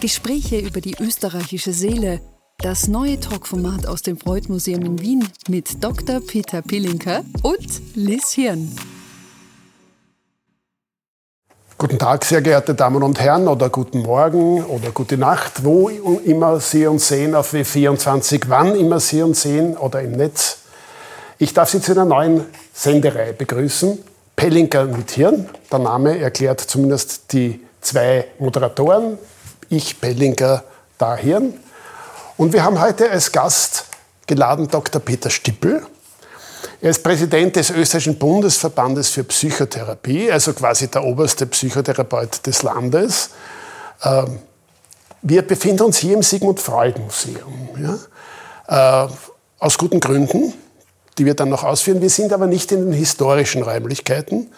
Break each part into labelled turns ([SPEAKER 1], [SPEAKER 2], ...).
[SPEAKER 1] Gespräche über die österreichische Seele. Das neue Talkformat aus dem Freud-Museum in Wien mit Dr. Peter Pilinker und Liz Hirn.
[SPEAKER 2] Guten Tag, sehr geehrte Damen und Herren, oder guten Morgen oder gute Nacht, wo immer Sie uns sehen, auf W24, wann immer Sie uns sehen oder im Netz. Ich darf Sie zu einer neuen Sendereihe begrüßen. Pellinker mit Hirn. Der Name erklärt zumindest die zwei Moderatoren. Ich, Pellinker, da Hirn. Und wir haben heute als Gast geladen Dr. Peter Stippel. Er ist Präsident des österreichischen Bundesverbandes für Psychotherapie, also quasi der oberste Psychotherapeut des Landes. Ähm, wir befinden uns hier im Sigmund Freud Museum. Ja? Äh, aus guten Gründen die wir dann noch ausführen. Wir sind aber nicht in den historischen Räumlichkeiten,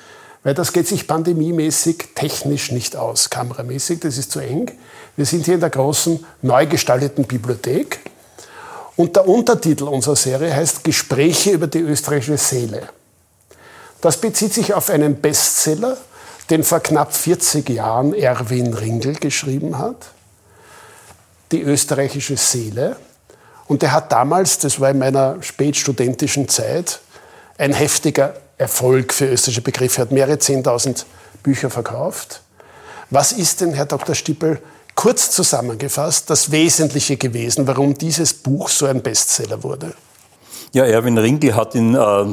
[SPEAKER 2] weil das geht sich pandemiemäßig technisch nicht aus, kameramäßig, das ist zu eng. Wir sind hier in der großen, neu gestalteten Bibliothek. Und der Untertitel unserer Serie heißt Gespräche über die österreichische Seele. Das bezieht sich auf einen Bestseller, den vor knapp 40 Jahren Erwin Ringel geschrieben hat. Die österreichische Seele. Und der hat damals, das war in meiner spätstudentischen Zeit, ein heftiger Erfolg für österreichische Begriffe. Hat mehrere 10.000 Bücher verkauft. Was ist denn, Herr Dr. Stippel, kurz zusammengefasst das Wesentliche gewesen, warum dieses Buch so ein Bestseller wurde?
[SPEAKER 3] Ja, Erwin Ringel hat in äh,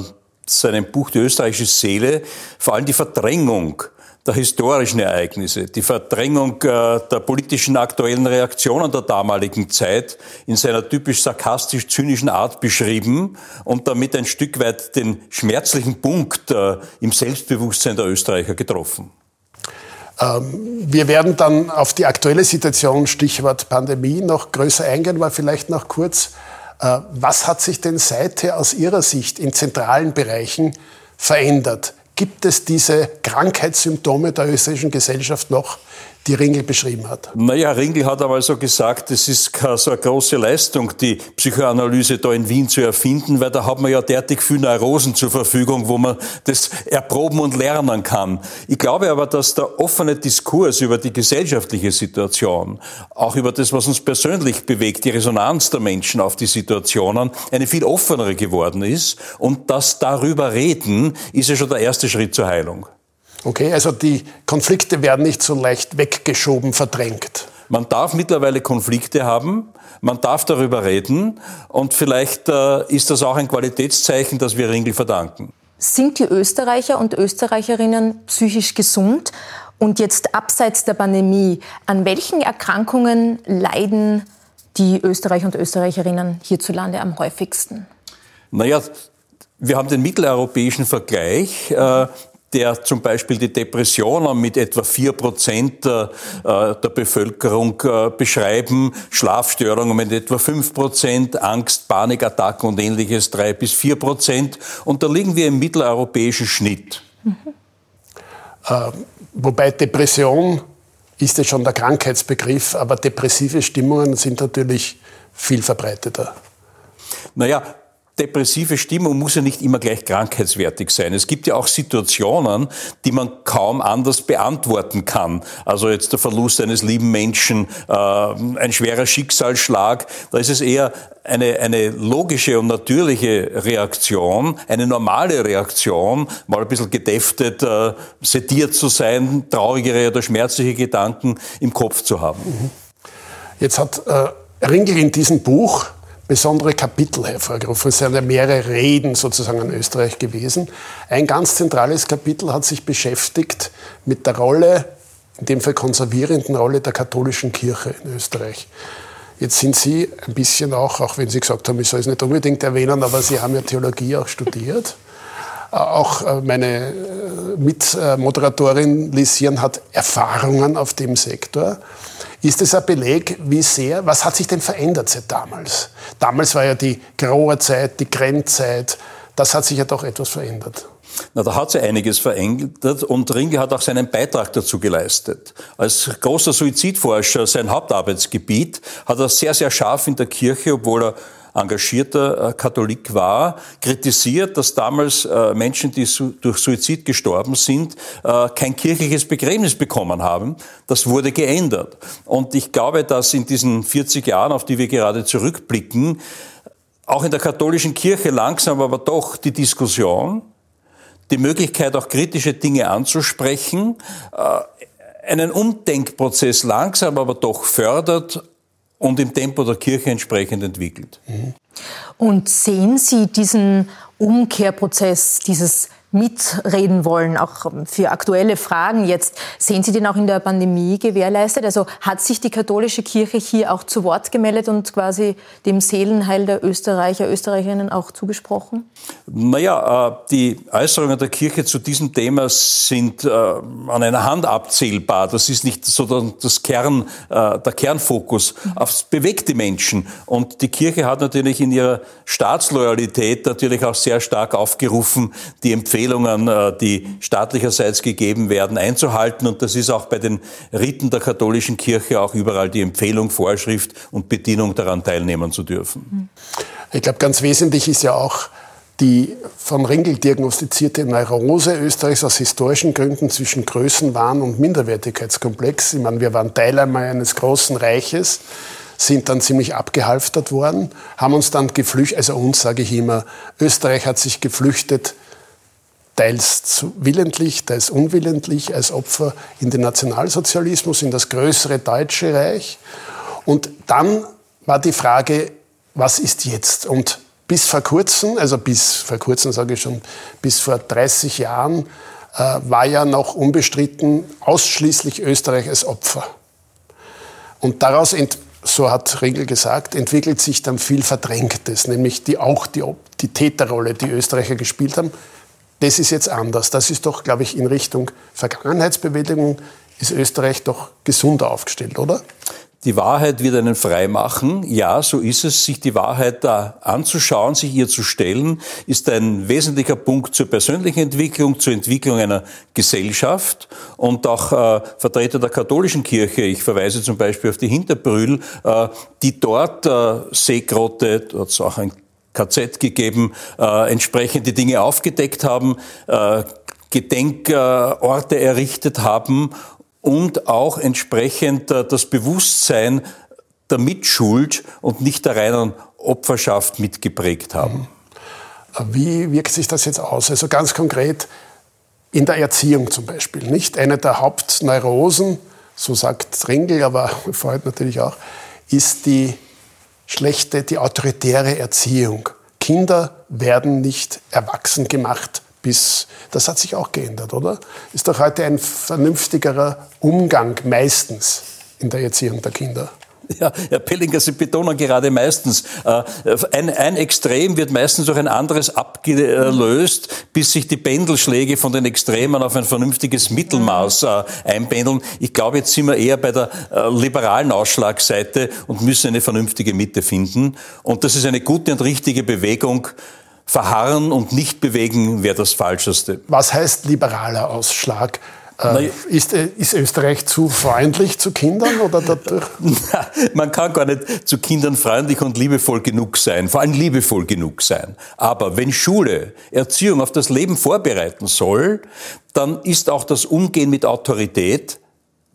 [SPEAKER 3] seinem Buch Die österreichische Seele vor allem die Verdrängung der historischen Ereignisse, die Verdrängung äh, der politischen aktuellen Reaktionen der damaligen Zeit in seiner typisch sarkastisch-zynischen Art beschrieben und damit ein Stück weit den schmerzlichen Punkt äh, im Selbstbewusstsein der Österreicher getroffen.
[SPEAKER 2] Ähm, wir werden dann auf die aktuelle Situation, Stichwort Pandemie, noch größer eingehen, aber vielleicht noch kurz, äh, was hat sich denn seither aus Ihrer Sicht in zentralen Bereichen verändert? Gibt es diese Krankheitssymptome der österreichischen Gesellschaft noch, die Ringel beschrieben hat.
[SPEAKER 3] Naja, Ringel hat aber so gesagt, es ist keine so eine große Leistung, die Psychoanalyse da in Wien zu erfinden, weil da hat man ja derartig viele Neurosen zur Verfügung, wo man das erproben und lernen kann. Ich glaube aber, dass der offene Diskurs über die gesellschaftliche Situation, auch über das, was uns persönlich bewegt, die Resonanz der Menschen auf die Situationen, eine viel offenere geworden ist. Und das darüber reden, ist ja schon der erste Schritt zur Heilung.
[SPEAKER 2] Okay, also die Konflikte werden nicht so leicht weggeschoben, verdrängt.
[SPEAKER 3] Man darf mittlerweile Konflikte haben, man darf darüber reden und vielleicht äh, ist das auch ein Qualitätszeichen, das wir Ringel verdanken.
[SPEAKER 4] Sind die Österreicher und Österreicherinnen psychisch gesund? Und jetzt abseits der Pandemie, an welchen Erkrankungen leiden die Österreicher und Österreicherinnen hierzulande am häufigsten?
[SPEAKER 3] Naja, wir haben den mitteleuropäischen Vergleich. Äh, der zum Beispiel die Depressionen mit etwa vier Prozent äh, der Bevölkerung äh, beschreiben, Schlafstörungen mit etwa fünf Prozent, Angst, Panikattacken und ähnliches drei bis vier Prozent. Und da liegen wir im mitteleuropäischen Schnitt. Mhm.
[SPEAKER 2] Äh, wobei Depression ist ja schon der Krankheitsbegriff, aber depressive Stimmungen sind natürlich viel verbreiteter.
[SPEAKER 3] Naja, depressive Stimmung muss ja nicht immer gleich krankheitswertig sein. Es gibt ja auch Situationen, die man kaum anders beantworten kann. Also jetzt der Verlust eines lieben Menschen, äh, ein schwerer Schicksalsschlag. Da ist es eher eine, eine logische und natürliche Reaktion, eine normale Reaktion, mal ein bisschen gedäftet, äh, sediert zu sein, traurigere oder schmerzliche Gedanken im Kopf zu haben. Mhm.
[SPEAKER 2] Jetzt hat äh, Ringel in diesem Buch besondere Kapitel hervorgerufen. Es sind ja mehrere Reden sozusagen an Österreich gewesen. Ein ganz zentrales Kapitel hat sich beschäftigt mit der Rolle, in dem Fall konservierenden Rolle der katholischen Kirche in Österreich. Jetzt sind Sie ein bisschen auch, auch wenn Sie gesagt haben, ich soll es nicht unbedingt erwähnen, aber Sie haben ja Theologie auch studiert. Äh, auch äh, meine äh, Mitmoderatorin Lisian hat Erfahrungen auf dem Sektor. Ist es ein Beleg, wie sehr, was hat sich denn verändert seit damals? Damals war ja die graue Zeit, die Grenzzeit, das hat sich ja doch etwas verändert.
[SPEAKER 3] Na, da hat sich einiges verändert und Ringe hat auch seinen Beitrag dazu geleistet. Als großer Suizidforscher, sein Hauptarbeitsgebiet, hat er sehr, sehr scharf in der Kirche, obwohl er engagierter Katholik war, kritisiert, dass damals Menschen, die durch Suizid gestorben sind, kein kirchliches Begräbnis bekommen haben. Das wurde geändert. Und ich glaube, dass in diesen 40 Jahren, auf die wir gerade zurückblicken, auch in der katholischen Kirche langsam aber doch die Diskussion, die Möglichkeit, auch kritische Dinge anzusprechen, äh, einen Umdenkprozess langsam aber doch fördert und im Tempo der Kirche entsprechend entwickelt.
[SPEAKER 4] Und sehen Sie diesen Umkehrprozess, dieses mitreden wollen, auch für aktuelle Fragen jetzt. Sehen Sie den auch in der Pandemie gewährleistet? Also hat sich die katholische Kirche hier auch zu Wort gemeldet und quasi dem Seelenheil der Österreicher, Österreicherinnen auch zugesprochen?
[SPEAKER 3] Naja, äh, die Äußerungen der Kirche zu diesem Thema sind äh, an einer Hand abzählbar. Das ist nicht so das Kern, äh, der Kernfokus. Mhm. Es bewegt die Menschen. Und die Kirche hat natürlich in ihrer Staatsloyalität natürlich auch sehr stark aufgerufen, die Empfehlungen Empfehlungen, äh, die staatlicherseits gegeben werden, einzuhalten. Und das ist auch bei den Riten der katholischen Kirche auch überall die Empfehlung, Vorschrift und Bedienung daran teilnehmen zu dürfen.
[SPEAKER 2] Ich glaube, ganz wesentlich ist ja auch die von Ringel diagnostizierte Neurose Österreichs aus historischen Gründen zwischen Größenwahn und Minderwertigkeitskomplex. Ich meine, wir waren Teil einmal eines großen Reiches, sind dann ziemlich abgehalftert worden, haben uns dann geflüchtet, also uns sage ich immer, Österreich hat sich geflüchtet teils willentlich, teils unwillentlich als Opfer in den Nationalsozialismus, in das größere Deutsche Reich. Und dann war die Frage, was ist jetzt? Und bis vor kurzem, also bis vor kurzem sage ich schon, bis vor 30 Jahren, äh, war ja noch unbestritten ausschließlich Österreich als Opfer. Und daraus, so hat Regel gesagt, entwickelt sich dann viel Verdrängtes, nämlich die, auch die, die Täterrolle, die Österreicher gespielt haben, das ist jetzt anders. Das ist doch, glaube ich, in Richtung Vergangenheitsbewegung ist Österreich doch gesunder aufgestellt, oder?
[SPEAKER 3] Die Wahrheit wird einen frei machen. Ja, so ist es. Sich die Wahrheit da anzuschauen, sich ihr zu stellen, ist ein wesentlicher Punkt zur persönlichen Entwicklung, zur Entwicklung einer Gesellschaft. Und auch äh, Vertreter der katholischen Kirche, ich verweise zum Beispiel auf die Hinterbrühl, äh, die dort äh, Seegrotte, dort ist auch ein KZ gegeben, äh, entsprechend die Dinge aufgedeckt haben, äh, Gedenkorte errichtet haben und auch entsprechend äh, das Bewusstsein der Mitschuld und nicht der reinen Opferschaft mitgeprägt haben.
[SPEAKER 2] Wie wirkt sich das jetzt aus? Also ganz konkret in der Erziehung zum Beispiel. Nicht eine der Hauptneurosen, so sagt Ringel, aber Freud natürlich auch, ist die schlechte, die autoritäre Erziehung. Kinder werden nicht erwachsen gemacht bis, das hat sich auch geändert, oder? Ist doch heute ein vernünftigerer Umgang meistens in der Erziehung der Kinder.
[SPEAKER 3] Ja, Herr Pellinger, Sie betonen gerade meistens, äh, ein, ein Extrem wird meistens durch ein anderes abgelöst, bis sich die Pendelschläge von den Extremen auf ein vernünftiges Mittelmaß äh, einpendeln. Ich glaube, jetzt sind wir eher bei der äh, liberalen Ausschlagseite und müssen eine vernünftige Mitte finden. Und das ist eine gute und richtige Bewegung. Verharren und nicht bewegen wäre das Falscheste.
[SPEAKER 2] Was heißt liberaler Ausschlag? Äh, ist, äh, ist, Österreich zu freundlich zu Kindern oder dadurch?
[SPEAKER 3] Man kann gar nicht zu Kindern freundlich und liebevoll genug sein, vor allem liebevoll genug sein. Aber wenn Schule Erziehung auf das Leben vorbereiten soll, dann ist auch das Umgehen mit Autorität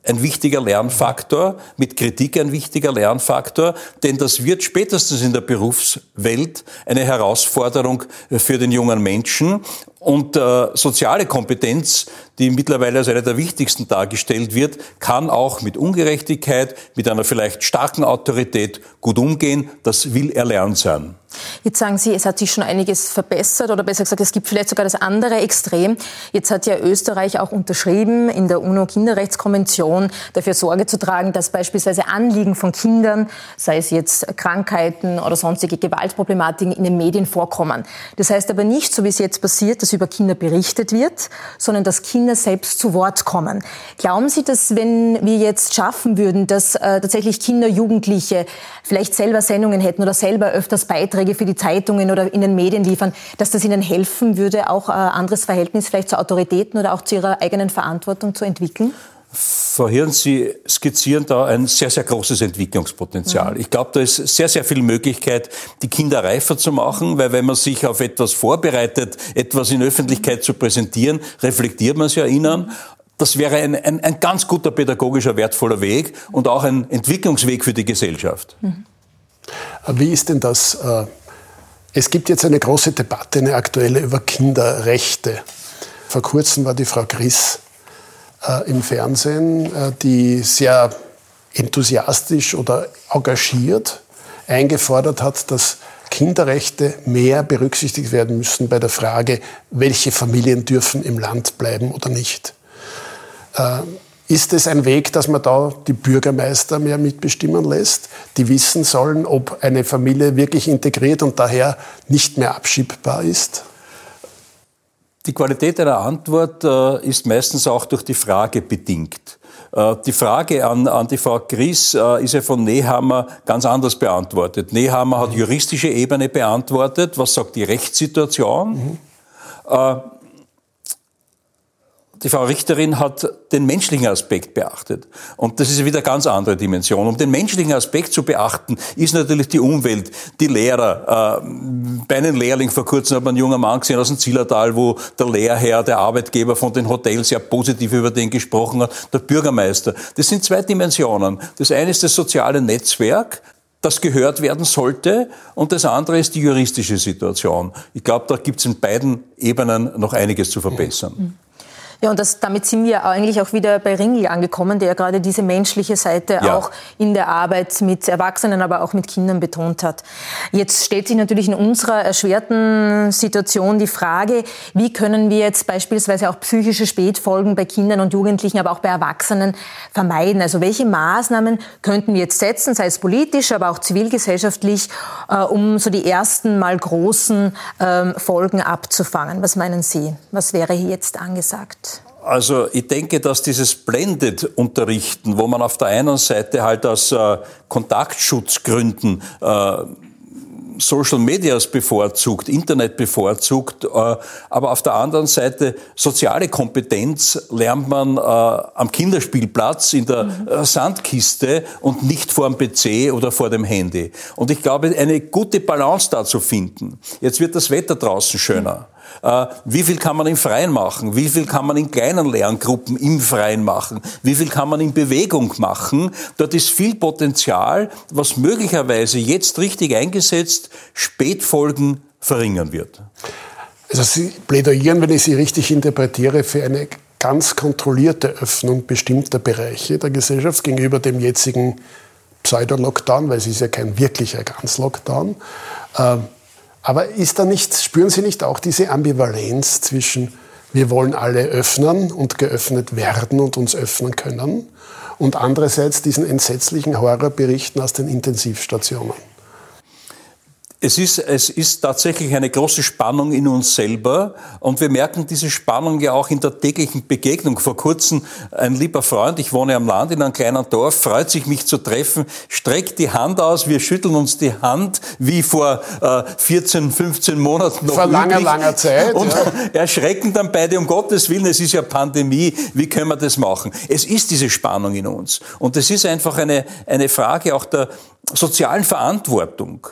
[SPEAKER 3] ein wichtiger Lernfaktor, mit Kritik ein wichtiger Lernfaktor, denn das wird spätestens in der Berufswelt eine Herausforderung für den jungen Menschen. Und äh, soziale Kompetenz, die mittlerweile als eine der wichtigsten dargestellt wird, kann auch mit Ungerechtigkeit, mit einer vielleicht starken Autorität gut umgehen. Das will erlernt sein.
[SPEAKER 4] Jetzt sagen Sie, es hat sich schon einiges verbessert oder besser gesagt, es gibt vielleicht sogar das andere Extrem. Jetzt hat ja Österreich auch unterschrieben, in der UNO-Kinderrechtskonvention dafür Sorge zu tragen, dass beispielsweise Anliegen von Kindern, sei es jetzt Krankheiten oder sonstige Gewaltproblematiken, in den Medien vorkommen. Das heißt aber nicht, so wie es jetzt passiert, dass über Kinder berichtet wird, sondern dass Kinder selbst zu Wort kommen. Glauben Sie, dass wenn wir jetzt schaffen würden, dass äh, tatsächlich Kinder, Jugendliche vielleicht selber Sendungen hätten oder selber öfters Beiträge für die Zeitungen oder in den Medien liefern, dass das ihnen helfen würde, auch ein anderes Verhältnis vielleicht zu Autoritäten oder auch zu ihrer eigenen Verantwortung zu entwickeln?
[SPEAKER 3] Frau Sie skizzieren da ein sehr, sehr großes Entwicklungspotenzial. Mhm. Ich glaube, da ist sehr, sehr viel Möglichkeit, die Kinder reifer zu machen, weil wenn man sich auf etwas vorbereitet, etwas in Öffentlichkeit zu präsentieren, reflektiert man es ja ihnen. Das wäre ein, ein, ein ganz guter pädagogischer, wertvoller Weg und auch ein Entwicklungsweg für die Gesellschaft. Mhm.
[SPEAKER 2] Wie ist denn das? Äh, es gibt jetzt eine große Debatte, eine aktuelle über Kinderrechte. Vor kurzem war die Frau Griss äh, im Fernsehen, äh, die sehr enthusiastisch oder engagiert eingefordert hat, dass Kinderrechte mehr berücksichtigt werden müssen bei der Frage, welche Familien dürfen im Land bleiben oder nicht. Äh, ist es ein Weg, dass man da die Bürgermeister mehr mitbestimmen lässt, die wissen sollen, ob eine Familie wirklich integriert und daher nicht mehr abschiebbar ist?
[SPEAKER 3] Die Qualität einer Antwort äh, ist meistens auch durch die Frage bedingt. Äh, die Frage an, an die Frau Gries äh, ist ja von Nehammer ganz anders beantwortet. Nehammer hat juristische Ebene beantwortet. Was sagt die Rechtssituation? Mhm. Die Frau Richterin hat den menschlichen Aspekt beachtet. Und das ist wieder eine ganz andere Dimension. Um den menschlichen Aspekt zu beachten, ist natürlich die Umwelt, die Lehrer. Äh, bei einem Lehrling vor kurzem hat man einen jungen Mann gesehen aus dem Zillertal, wo der Lehrherr, der Arbeitgeber von den Hotels sehr positiv über den gesprochen hat, der Bürgermeister. Das sind zwei Dimensionen. Das eine ist das soziale Netzwerk, das gehört werden sollte. Und das andere ist die juristische Situation. Ich glaube, da gibt es in beiden Ebenen noch einiges zu verbessern.
[SPEAKER 4] Ja, und das, damit sind wir eigentlich auch wieder bei Ringel angekommen, der gerade diese menschliche Seite ja. auch in der Arbeit mit Erwachsenen, aber auch mit Kindern betont hat. Jetzt stellt sich natürlich in unserer erschwerten Situation die Frage, wie können wir jetzt beispielsweise auch psychische Spätfolgen bei Kindern und Jugendlichen, aber auch bei Erwachsenen vermeiden? Also welche Maßnahmen könnten wir jetzt setzen, sei es politisch, aber auch zivilgesellschaftlich, äh, um so die ersten mal großen ähm, Folgen abzufangen? Was meinen Sie? Was wäre hier jetzt angesagt?
[SPEAKER 3] Also ich denke, dass dieses Blended-Unterrichten, wo man auf der einen Seite halt aus äh, Kontaktschutzgründen äh, Social Medias bevorzugt, Internet bevorzugt, äh, aber auf der anderen Seite soziale Kompetenz lernt man äh, am Kinderspielplatz in der mhm. Äh, Sandkiste und nicht vor dem PC oder vor dem Handy. Und ich glaube, eine gute Balance da zu finden. Jetzt wird das Wetter draußen schöner. Mhm. Äh, wie viel kann man im Freien machen? Wie viel kann man in kleinen Lerngruppen im Freien machen? Wie viel kann man in Bewegung machen? Dort ist viel Potenzial, was möglicherweise jetzt richtig eingesetzt Spätfolgen verringern wird.
[SPEAKER 2] Also Sie plädieren, wenn ich Sie richtig interpretiere, für eine ganz kontrollierte Öffnung bestimmter Bereiche der Gesellschaft gegenüber dem jetzigen Pseudo-Lockdown, weil es ist ja kein wirklicher Ganz-Lockdown. Ähm, aber ist da nicht, spüren Sie nicht auch diese Ambivalenz zwischen wir wollen alle öffnen und geöffnet werden und uns öffnen können und andererseits diesen entsetzlichen Horrorberichten aus den Intensivstationen?
[SPEAKER 3] Es ist, es ist tatsächlich eine große Spannung in uns selber und wir merken diese Spannung ja auch in der täglichen Begegnung. Vor kurzem ein lieber Freund, ich wohne am Land in einem kleinen Dorf, freut sich, mich zu treffen, streckt die Hand aus, wir schütteln uns die Hand wie vor äh, 14, 15 Monaten
[SPEAKER 2] noch Vor langer, üblich. langer Zeit.
[SPEAKER 3] Und ja. erschrecken dann beide, um Gottes Willen, es ist ja Pandemie, wie können wir das machen? Es ist diese Spannung in uns und es ist einfach eine, eine Frage auch der sozialen Verantwortung.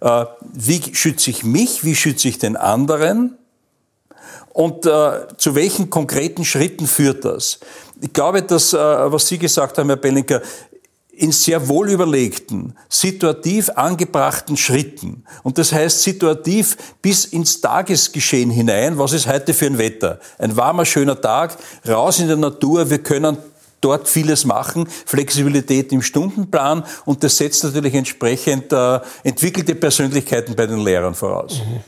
[SPEAKER 3] Äh, wie schütze ich mich, wie schütze ich den anderen und äh, zu welchen konkreten Schritten führt das? Ich glaube, dass, äh, was Sie gesagt haben, Herr Bellinger, in sehr wohl überlegten, situativ angebrachten Schritten. Und das heißt situativ bis ins Tagesgeschehen hinein. Was ist heute für ein Wetter? Ein warmer, schöner Tag, raus in der Natur. Wir können dort vieles machen, Flexibilität im Stundenplan und das setzt natürlich entsprechend äh, entwickelte Persönlichkeiten bei den Lehrern voraus. Mhm.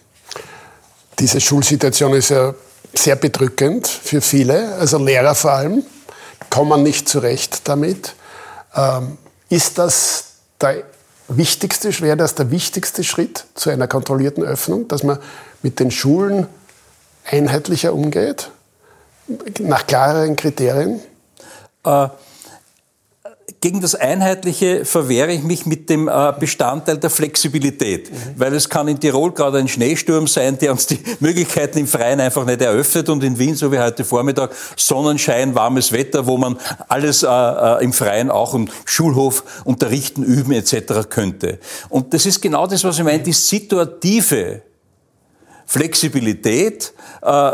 [SPEAKER 2] Diese Schulsituation ist ja sehr bedrückend für viele, also Lehrer vor allem, kommen nicht zurecht damit. Ähm, ist das der wichtigste, wäre das der wichtigste Schritt zu einer kontrollierten Öffnung, dass man mit den Schulen einheitlicher umgeht, nach klareren Kriterien? Äh,
[SPEAKER 3] gegen das Einheitliche verwehre ich mich mit dem äh, Bestandteil der Flexibilität, mhm. weil es kann in Tirol gerade ein Schneesturm sein, der uns die Möglichkeiten im Freien einfach nicht eröffnet und in Wien, so wie heute Vormittag, Sonnenschein, warmes Wetter, wo man alles äh, äh im Freien auch im Schulhof unterrichten, üben etc. könnte. Und das ist genau das, was ich meine, die situative Flexibilität, äh,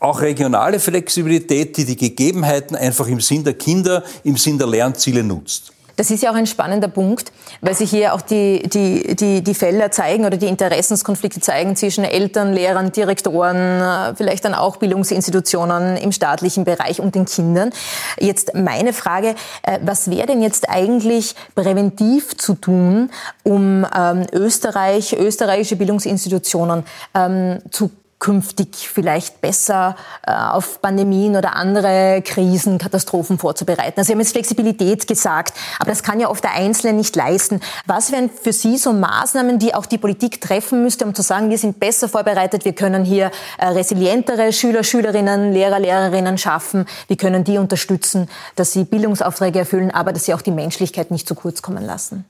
[SPEAKER 3] auch regionale Flexibilität, die die Gegebenheiten einfach im Sinn der Kinder, im Sinn der Lernziele nutzt.
[SPEAKER 4] Das ist ja auch ein spannender Punkt, weil sich hier auch die, die, die, die Felder zeigen oder die Interessenskonflikte zeigen zwischen Eltern, Lehrern, Direktoren, vielleicht dann auch Bildungsinstitutionen im staatlichen Bereich und den Kindern. Jetzt meine Frage, äh, was wäre denn jetzt eigentlich präventiv zu tun, um ähm, Österreich, österreichische Bildungsinstitutionen ähm, zu künftig vielleicht besser äh, auf Pandemien oder andere Krisen, Katastrophen vorzubereiten. Also Sie haben jetzt Flexibilität gesagt, aber das kann ja oft der Einzelne nicht leisten. Was wären für Sie so Maßnahmen, die auch die Politik treffen müsste, um zu sagen, wir sind besser vorbereitet, wir können hier äh, resilientere Schüler, Schülerinnen, Lehrer, Lehrerinnen schaffen, wir können die unterstützen, dass sie Bildungsaufträge erfüllen, aber dass sie auch die Menschlichkeit nicht zu kurz kommen lassen?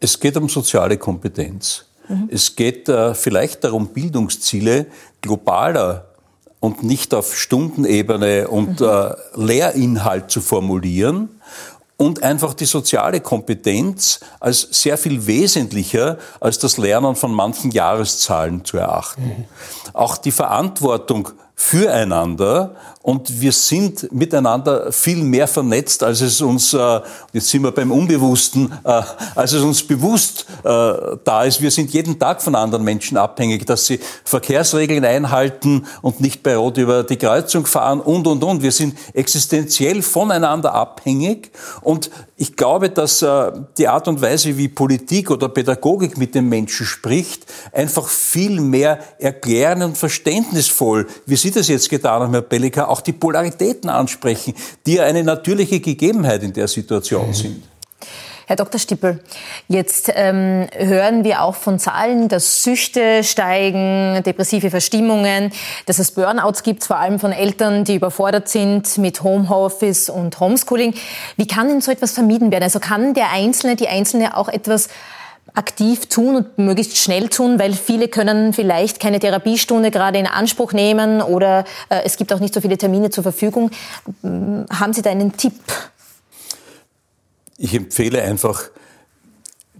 [SPEAKER 3] Es geht um soziale Kompetenz. Mhm. Es geht äh, vielleicht darum, Bildungsziele globaler und nicht auf Stundenebene und mhm. äh, Lehrinhalt zu formulieren und einfach die soziale Kompetenz als sehr viel wesentlicher als das Lernen von manchen Jahreszahlen zu erachten. Mhm. Auch die Verantwortung füreinander und wir sind miteinander viel mehr vernetzt, als es uns, äh, jetzt sind wir beim Unbewussten, äh, als es uns bewusst äh, da ist. Wir sind jeden Tag von anderen Menschen abhängig, dass sie Verkehrsregeln einhalten und nicht bei Rot über die Kreuzung fahren und, und, und. Wir sind existenziell voneinander abhängig und ich glaube, dass äh, die Art und Weise, wie Politik oder Pädagogik mit den Menschen spricht, einfach viel mehr erklären und verständnisvoll, wie Sie das jetzt getan haben, Herr Pelliker, auch die Polaritäten ansprechen, die ja eine natürliche Gegebenheit in der Situation mhm. sind.
[SPEAKER 4] Herr Dr. Stippel, jetzt ähm, hören wir auch von Zahlen, dass Süchte steigen, depressive Verstimmungen, dass es Burnouts gibt, vor allem von Eltern, die überfordert sind mit Homeoffice und Homeschooling. Wie kann denn so etwas vermieden werden? Also kann der Einzelne, die Einzelne auch etwas aktiv tun und möglichst schnell tun, weil viele können vielleicht keine Therapiestunde gerade in Anspruch nehmen oder äh, es gibt auch nicht so viele Termine zur Verfügung. Haben Sie da einen Tipp?
[SPEAKER 3] Ich empfehle einfach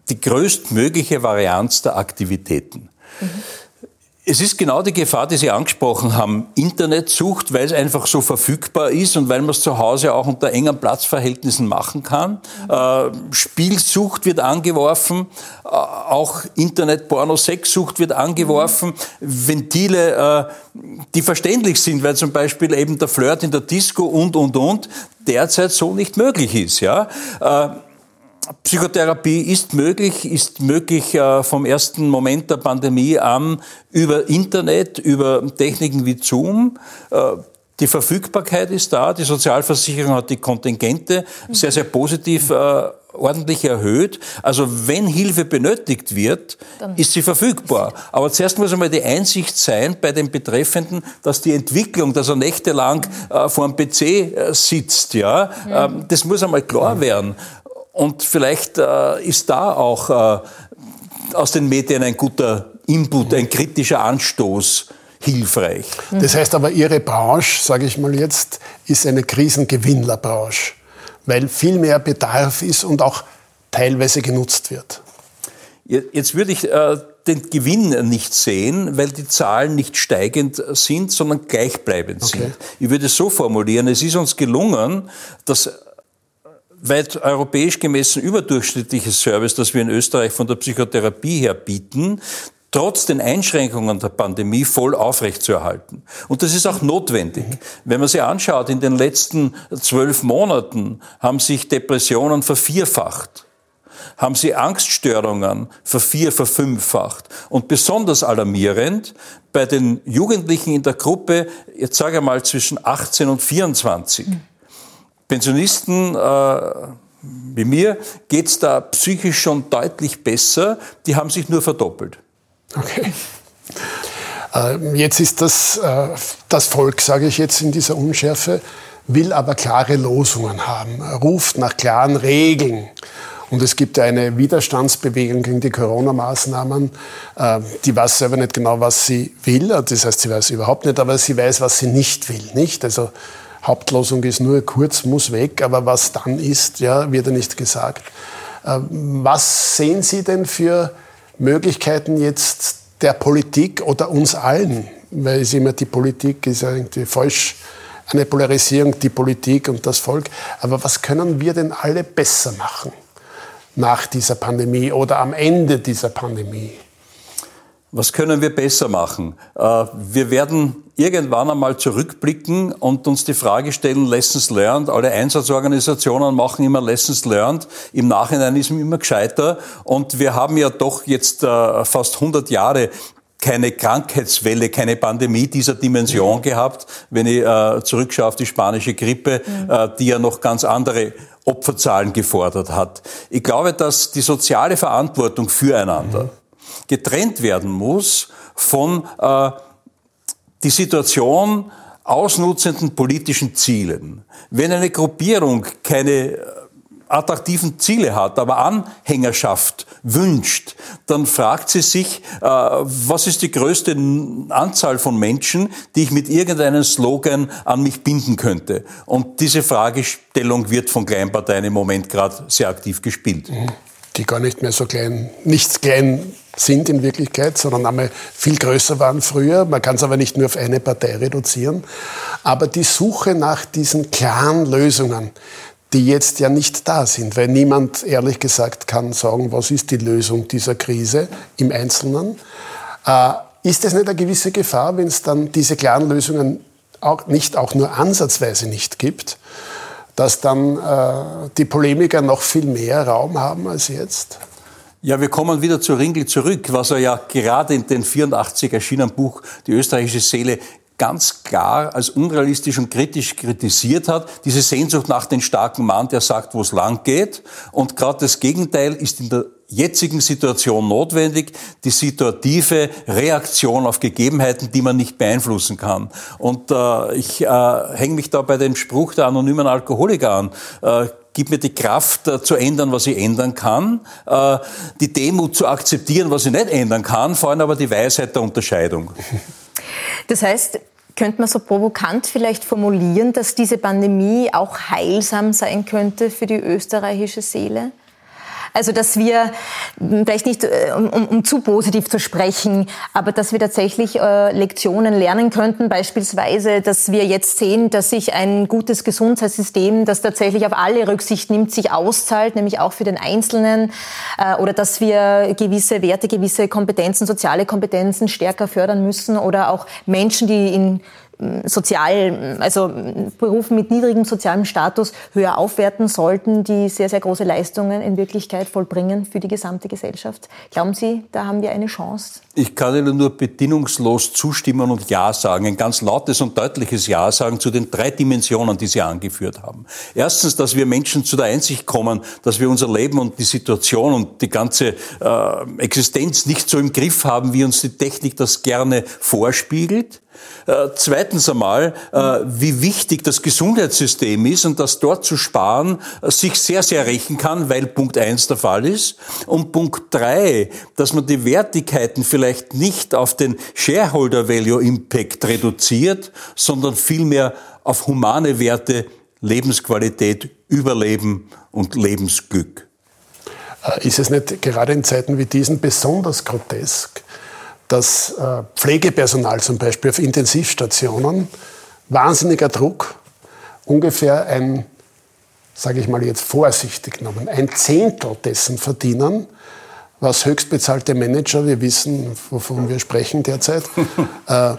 [SPEAKER 3] die größtmögliche Varianz der Aktivitäten. Mhm. Es ist genau die Gefahr, die Sie angesprochen haben. Internetsucht, weil es einfach so verfügbar ist und weil man es zu Hause auch unter engen Platzverhältnissen machen kann. Mhm. Äh, Spielsucht wird angeworfen, äh, auch Internet-Porno-Sexsucht wird angeworfen. Mhm. Ventile, äh, die verständlich sind, weil zum Beispiel eben der Flirt in der Disco und, und, und derzeit so nicht möglich ist. Ja? Psychotherapie ist möglich, ist möglich äh, vom ersten Moment der Pandemie an über Internet, über Techniken wie Zoom. Äh, die Verfügbarkeit ist da, die Sozialversicherung hat die Kontingente sehr, sehr positiv äh, ordentlich erhöht. Also wenn Hilfe benötigt wird, Dann ist sie verfügbar. Aber zuerst muss einmal die Einsicht sein bei den Betreffenden, dass die Entwicklung, dass er nächtelang äh, vor dem PC äh, sitzt, ja, mhm. das muss einmal klar werden. Und vielleicht äh, ist da auch äh, aus den Medien ein guter Input, ein kritischer Anstoß hilfreich.
[SPEAKER 2] Das heißt aber, Ihre Branche, sage ich mal jetzt, ist eine Krisengewinnlerbranche, weil viel mehr Bedarf ist und auch teilweise genutzt wird.
[SPEAKER 3] Jetzt würde ich äh, den Gewinn nicht sehen, weil die Zahlen nicht steigend sind, sondern gleichbleibend okay. sind. Ich würde es so formulieren, es ist uns gelungen, dass weit europäisch gemessen überdurchschnittliches Service, das wir in Österreich von der Psychotherapie her bieten, trotz den Einschränkungen der Pandemie voll aufrechtzuerhalten. Und das ist auch notwendig. Wenn man sich anschaut, in den letzten zwölf Monaten haben sich Depressionen vervierfacht haben sie Angststörungen vervier, verfünffacht. Und besonders alarmierend bei den Jugendlichen in der Gruppe, jetzt sage ich mal zwischen 18 und 24. Pensionisten äh, wie mir geht es da psychisch schon deutlich besser. Die haben sich nur verdoppelt.
[SPEAKER 2] Okay. Äh, jetzt ist das, äh, das Volk, sage ich jetzt in dieser Unschärfe, will aber klare Losungen haben, ruft nach klaren Regeln. Und es gibt eine Widerstandsbewegung gegen die Corona-Maßnahmen. Ähm, die weiß selber nicht genau, was sie will. Das heißt, sie weiß überhaupt nicht, aber sie weiß, was sie nicht will. Nicht? Also Hauptlosung ist nur kurz, muss weg, aber was dann ist, ja, wird ja nicht gesagt. Ähm, was sehen Sie denn für Möglichkeiten jetzt der Politik oder uns allen? Weil es immer die Politik ist ja irgendwie falsch, eine Polarisierung, die Politik und das Volk. Aber was können wir denn alle besser machen? nach dieser Pandemie oder am Ende dieser Pandemie?
[SPEAKER 3] Was können wir besser machen? Äh, wir werden irgendwann einmal zurückblicken und uns die Frage stellen, Lessons learned. Alle Einsatzorganisationen machen immer Lessons learned. Im Nachhinein ist man immer gescheiter. Und wir haben ja doch jetzt äh, fast 100 Jahre keine Krankheitswelle, keine Pandemie dieser Dimension gehabt, wenn ich äh, zurückschaue auf die spanische Grippe, mhm. die ja noch ganz andere Opferzahlen gefordert hat. Ich glaube, dass die soziale Verantwortung füreinander mhm. Getrennt werden muss von äh, die Situation ausnutzenden politischen Zielen. Wenn eine Gruppierung keine attraktiven Ziele hat, aber Anhängerschaft wünscht, dann fragt sie sich, äh, was ist die größte Anzahl von Menschen, die ich mit irgendeinem Slogan an mich binden könnte. Und diese Fragestellung wird von Kleinparteien im Moment gerade sehr aktiv gespielt. Mhm.
[SPEAKER 2] Die gar nicht mehr so klein, nichts klein sind in Wirklichkeit, sondern einmal viel größer waren früher. Man kann es aber nicht nur auf eine Partei reduzieren. Aber die Suche nach diesen klaren Lösungen, die jetzt ja nicht da sind, weil niemand ehrlich gesagt kann sagen, was ist die Lösung dieser Krise im Einzelnen. Äh, ist es nicht eine gewisse Gefahr, wenn es dann diese klaren Lösungen auch nicht auch nur ansatzweise nicht gibt, dass dann äh, die Polemiker noch viel mehr Raum haben als jetzt?
[SPEAKER 3] Ja, wir kommen wieder zu Ringel zurück, was er ja gerade in den 84 erschienenen Buch Die österreichische Seele ganz klar als unrealistisch und kritisch kritisiert hat. Diese Sehnsucht nach dem starken Mann, der sagt, wo es lang geht. Und gerade das Gegenteil ist in der jetzigen Situation notwendig, die situative Reaktion auf Gegebenheiten, die man nicht beeinflussen kann. Und äh, ich äh, hänge mich da bei dem Spruch der anonymen Alkoholiker an. Äh, gib mir die Kraft äh, zu ändern, was ich ändern kann, äh, die Demut zu akzeptieren, was ich nicht ändern kann, vor allem aber die Weisheit der Unterscheidung.
[SPEAKER 4] Das heißt, könnte man so provokant vielleicht formulieren, dass diese Pandemie auch heilsam sein könnte für die österreichische Seele? Also dass wir vielleicht nicht, äh, um, um zu positiv zu sprechen, aber dass wir tatsächlich äh, Lektionen lernen könnten, beispielsweise, dass wir jetzt sehen, dass sich ein gutes Gesundheitssystem, das tatsächlich auf alle Rücksicht nimmt, sich auszahlt, nämlich auch für den Einzelnen, äh, oder dass wir gewisse Werte, gewisse Kompetenzen, soziale Kompetenzen stärker fördern müssen oder auch Menschen, die in sozial, also Berufen mit niedrigem sozialem Status höher aufwerten sollten, die sehr, sehr große Leistungen in Wirklichkeit vollbringen für die gesamte Gesellschaft. Glauben Sie, da haben wir eine Chance?
[SPEAKER 3] Ich kann Ihnen nur bedingungslos zustimmen und Ja sagen, ein ganz lautes und deutliches Ja sagen zu den drei Dimensionen, die Sie angeführt haben. Erstens, dass wir Menschen zu der Einsicht kommen, dass wir unser Leben und die Situation und die ganze äh, Existenz nicht so im Griff haben, wie uns die Technik das gerne vorspiegelt. Äh, zweitens einmal, äh, wie wichtig das Gesundheitssystem ist und dass dort zu sparen äh, sich sehr, sehr rächen kann, weil Punkt eins der Fall ist. Und Punkt drei, dass man die Wertigkeiten vielleicht nicht auf den Shareholder Value Impact reduziert, sondern vielmehr auf humane Werte, Lebensqualität, Überleben und Lebensglück.
[SPEAKER 2] Ist es nicht gerade in Zeiten wie diesen besonders grotesk, dass äh, Pflegepersonal zum Beispiel auf Intensivstationen, wahnsinniger Druck, ungefähr ein, sage ich mal jetzt vorsichtig genommen, ein Zehntel dessen verdienen, was höchstbezahlte Manager, wir wissen, wovon wir sprechen derzeit, äh,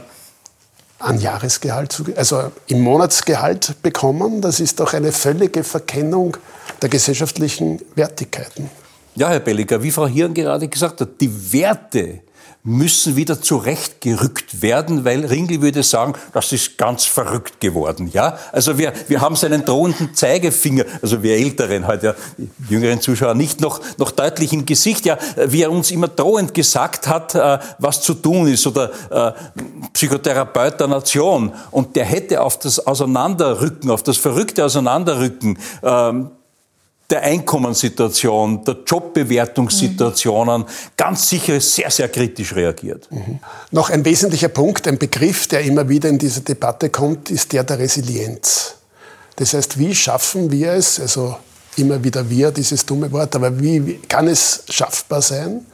[SPEAKER 2] an Jahresgehalt, also im Monatsgehalt bekommen. Das ist doch eine völlige Verkennung der gesellschaftlichen Wertigkeiten.
[SPEAKER 3] Ja, Herr Belliger, wie Frau Hirn gerade gesagt hat, die Werte müssen wieder zurechtgerückt werden, weil Ringel würde sagen, das ist ganz verrückt geworden. Ja, also wir, wir haben seinen drohenden Zeigefinger, also wir Älteren, halt ja, jüngeren Zuschauer nicht noch, noch deutlich im Gesicht, ja, wie er uns immer drohend gesagt hat, äh, was zu tun ist oder äh, Psychotherapeut der Nation. Und der hätte auf das Auseinanderrücken, auf das verrückte Auseinanderrücken ähm, der Einkommenssituation, der Jobbewertungssituationen mhm. ganz sicher sehr, sehr kritisch reagiert.
[SPEAKER 2] Mhm. Noch ein wesentlicher Punkt, ein Begriff, der immer wieder in diese Debatte kommt, ist der der Resilienz. Das heißt, wie schaffen wir es, also immer wieder wir, dieses dumme Wort, aber wie kann es schaffbar sein,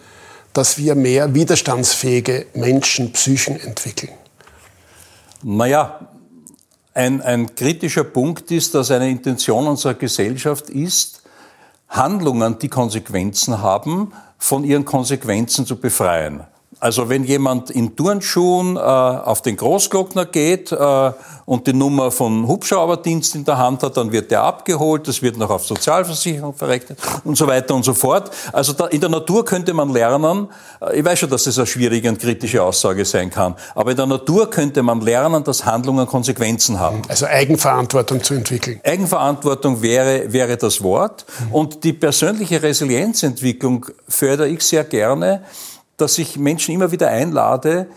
[SPEAKER 2] dass wir mehr widerstandsfähige Menschen, Psychen entwickeln?
[SPEAKER 3] Naja, ein, ein kritischer Punkt ist, dass eine Intention unserer Gesellschaft ist, Handlungen, die Konsequenzen haben, von ihren Konsequenzen zu befreien. Also wenn jemand in Turnschuhen äh, auf den Großglockner geht äh, und die Nummer von Hubschrauberdienst in der Hand hat, dann wird der abgeholt, das wird noch auf Sozialversicherung verrechnet und so weiter und so fort. Also da, in der Natur könnte man lernen, äh, ich weiß schon, dass das eine schwierige und kritische Aussage sein kann, aber in der Natur könnte man lernen, dass Handlungen Konsequenzen haben.
[SPEAKER 2] Also Eigenverantwortung zu entwickeln.
[SPEAKER 3] Eigenverantwortung wäre, wäre das Wort. Mhm. Und die persönliche Resilienzentwicklung fördere ich sehr gerne dass ich Menschen immer wieder einlade,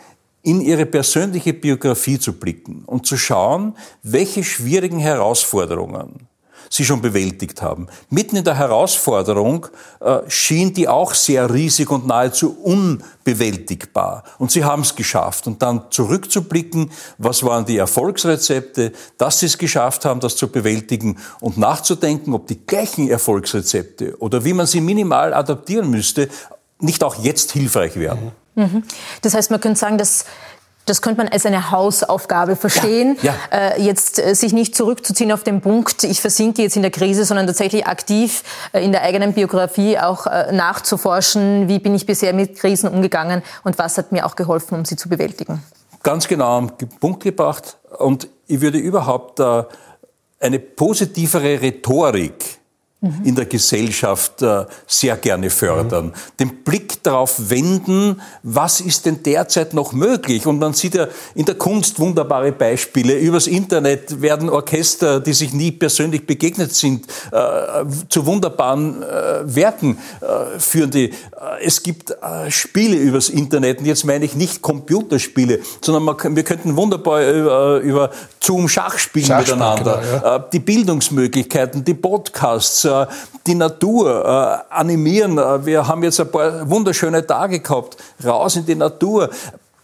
[SPEAKER 3] in ihre persönliche Biografie zu blicken und zu schauen, welche schwierigen Herausforderungen sie schon bewältigt haben. Mitten in der Herausforderung äh, schien die auch sehr riesig und nahezu unbewältigbar. Und sie haben es geschafft. Und dann zurückzublicken, was waren die Erfolgsrezepte, dass sie es geschafft haben, das zu bewältigen und nachzudenken, ob die gleichen Erfolgsrezepte oder wie man sie minimal adaptieren müsste, nicht auch jetzt hilfreich werden.
[SPEAKER 4] Mhm. Das heißt, man könnte sagen, dass das könnte man als eine Hausaufgabe verstehen, ja, ja. Äh, jetzt äh, sich nicht zurückzuziehen auf den Punkt, ich versinke jetzt in der Krise, sondern tatsächlich aktiv äh, in der eigenen Biografie auch äh, nachzuforschen, wie bin ich bisher mit Krisen umgegangen und was hat mir auch geholfen, um sie zu bewältigen.
[SPEAKER 3] Ganz genau am Punkt gebracht und ich würde überhaupt äh, eine positivere Rhetorik in der Gesellschaft äh, sehr gerne fördern. Mhm. Den Blick darauf wenden, was ist denn derzeit noch möglich? Und man sieht ja in der Kunst wunderbare Beispiele. Übers Internet werden Orchester, die sich nie persönlich begegnet sind, äh, zu wunderbaren äh, Werken führen. Die. Es gibt Spiele übers Internet, und jetzt meine ich nicht Computerspiele, sondern man, wir könnten wunderbar über, über Zoom Schach spielen Schachspiel, miteinander. Genau, ja. Die Bildungsmöglichkeiten, die Podcasts, die Natur äh, animieren. Äh, wir haben jetzt ein paar wunderschöne Tage gehabt. Raus in die Natur.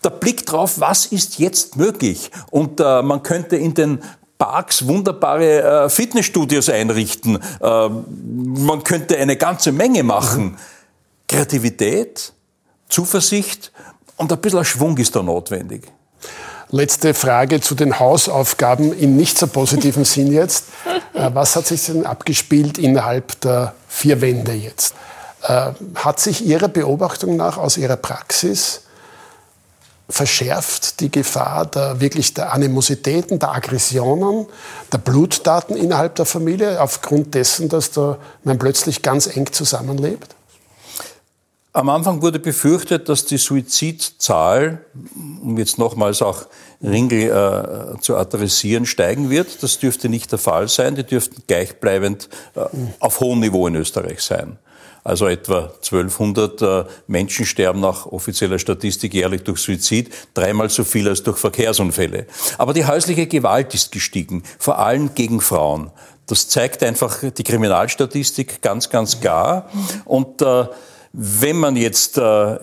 [SPEAKER 3] Der Blick drauf, was ist jetzt möglich? Und man könnte in den Parks wunderbare Fitnessstudios einrichten. man könnte eine ganze Menge machen. Mhm. Kreativität, Zuversicht und ein bisschen Schwung ist da notwendig.
[SPEAKER 2] Letzte Frage zu den Hausaufgaben in nicht so positiven Sinn jetzt. Äh, was hat sich denn abgespielt innerhalb der vier Wände jetzt? Äh, hat sich Ihrer Beobachtung nach aus Ihrer Praxis verschärft die Gefahr der wirklich der Animositäten, der Aggressionen, der Blutdaten innerhalb der Familie aufgrund dessen, dass da man plötzlich ganz eng zusammenlebt?
[SPEAKER 3] Am Anfang wurde befürchtet, dass die Suizidzahl, um jetzt nochmals auch Ringel äh, zu adressieren, steigen wird. Das dürfte nicht der Fall sein. Die dürften gleichbleibend äh, auf hohem Niveau in Österreich sein. Also etwa 1200 äh, Menschen sterben nach offizieller Statistik jährlich durch Suizid, dreimal so viel als durch Verkehrsunfälle. Aber die häusliche Gewalt ist gestiegen, vor allem gegen Frauen. Das zeigt einfach die Kriminalstatistik ganz, ganz klar. Und äh, wenn man jetzt äh,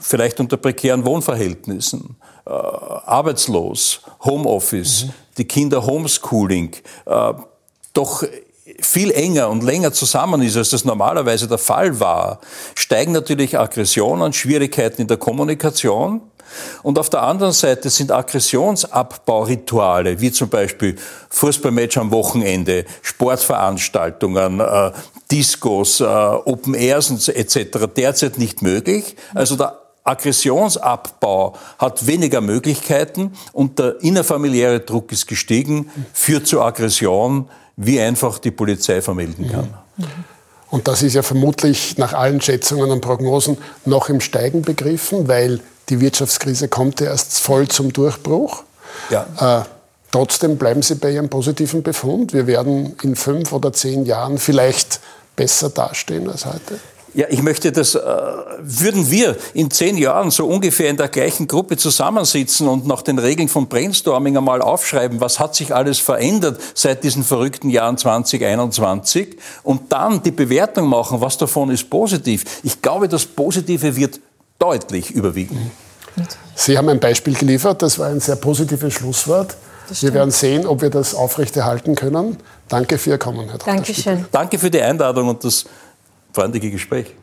[SPEAKER 3] vielleicht unter prekären Wohnverhältnissen, äh, arbeitslos, Homeoffice, mhm. die Kinder Homeschooling, äh, doch viel enger und länger zusammen ist, als das normalerweise der Fall war, steigen natürlich Aggressionen, Schwierigkeiten in der Kommunikation. Und auf der anderen Seite sind Aggressionsabbaurituale, wie zum Beispiel Fußballmatch am Wochenende, Sportveranstaltungen, äh, Discos, äh, Open Airs etc. derzeit nicht möglich. Also der Aggressionsabbau hat weniger Möglichkeiten und der innerfamiliäre Druck ist gestiegen, führt zu Aggression, wie einfach die Polizei vermelden kann.
[SPEAKER 2] Und das ist ja vermutlich nach allen Schätzungen und Prognosen noch im Steigen begriffen, weil Die Wirtschaftskrise kommt erst voll zum Durchbruch. Ja. Äh, trotzdem bleiben Sie bei Ihrem positiven Befund. Wir werden in fünf oder zehn Jahren vielleicht besser dastehen als heute.
[SPEAKER 3] Ja, ich möchte das, äh, würden wir in zehn Jahren so ungefähr in der gleichen Gruppe zusammensitzen und nach den Regeln von Brainstorming einmal aufschreiben, was hat sich alles verändert seit diesen verrückten Jahren 2021 und dann die Bewertung machen, was davon ist positiv. Ich glaube, das Positive wird deutlich überwiegen.
[SPEAKER 2] Sie haben ein Beispiel geliefert, das war ein sehr positives Schlusswort. Wir werden sehen, ob wir das aufrechterhalten können. Danke für Ihr Kommen,
[SPEAKER 4] Herr Dr. Dankeschön.
[SPEAKER 3] Danke für die Einladung und das freundliche Gespräch.